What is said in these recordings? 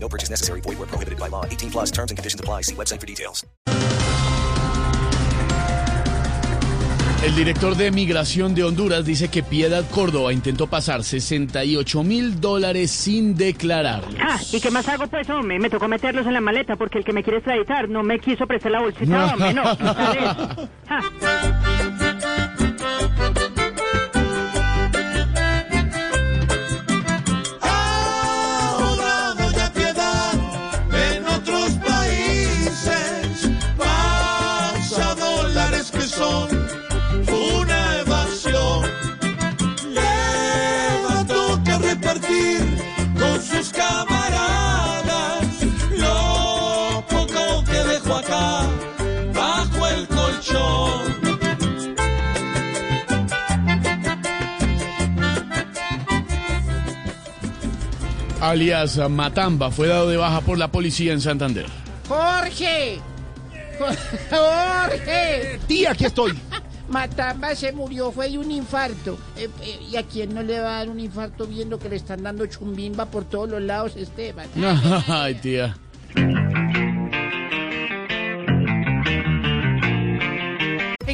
No purchase necessary. Void where prohibited by law. 18 plus terms and conditions apply. See website for details. El director de Migración de Honduras dice que Piedad Córdoba intentó pasar 68 mil dólares sin declarar. Ah, ¿y qué más hago pues, hombre? Me tocó meterlos en la maleta porque el que me quiere extraditar no me quiso prestar la bolsita, hombre, no. Alias Matamba fue dado de baja por la policía en Santander. Jorge. Jorge. Tía, aquí estoy. Matamba se murió, fue de un infarto. Eh, eh, ¿Y a quién no le va a dar un infarto viendo que le están dando chumbimba por todos los lados, Esteban? Ay, tía.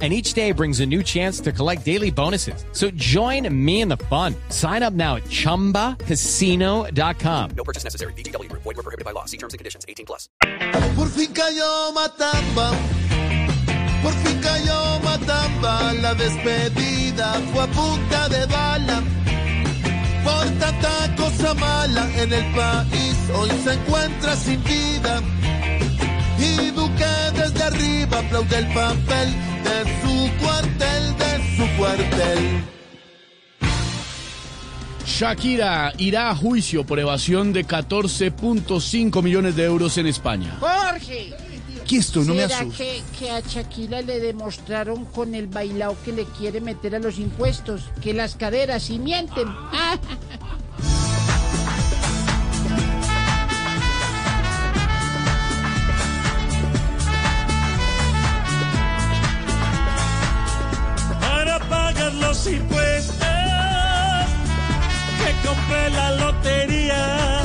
and each day brings a new chance to collect daily bonuses. So join me in the fun. Sign up now at ChumbaCasino.com. No purchase necessary. VGW. Void were prohibited by law. See terms and conditions. 18 plus. Por fin cayó Matamba, por fin cayó Matamba, la despedida fue a punta de bala. Por tanta cosa mala en el país, hoy se encuentra sin vida. Aplaude el papel de su cuartel, de su cuartel. Shakira irá a juicio por evasión de 14.5 millones de euros en España. Jorge. Aquí estoy, no me ¿Será asustes. que, que a Shakira le demostraron con el bailao que le quiere meter a los impuestos? Que las caderas sí mienten. Ah. impuestos que compré la lotería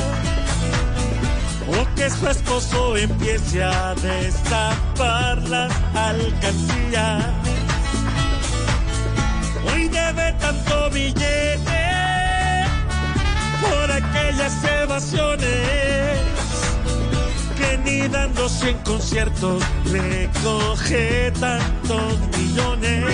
o que su esposo empiece a destapar las alcancías. Hoy debe tanto billete por aquellas evasiones que ni dándose en conciertos recoge tantos millones.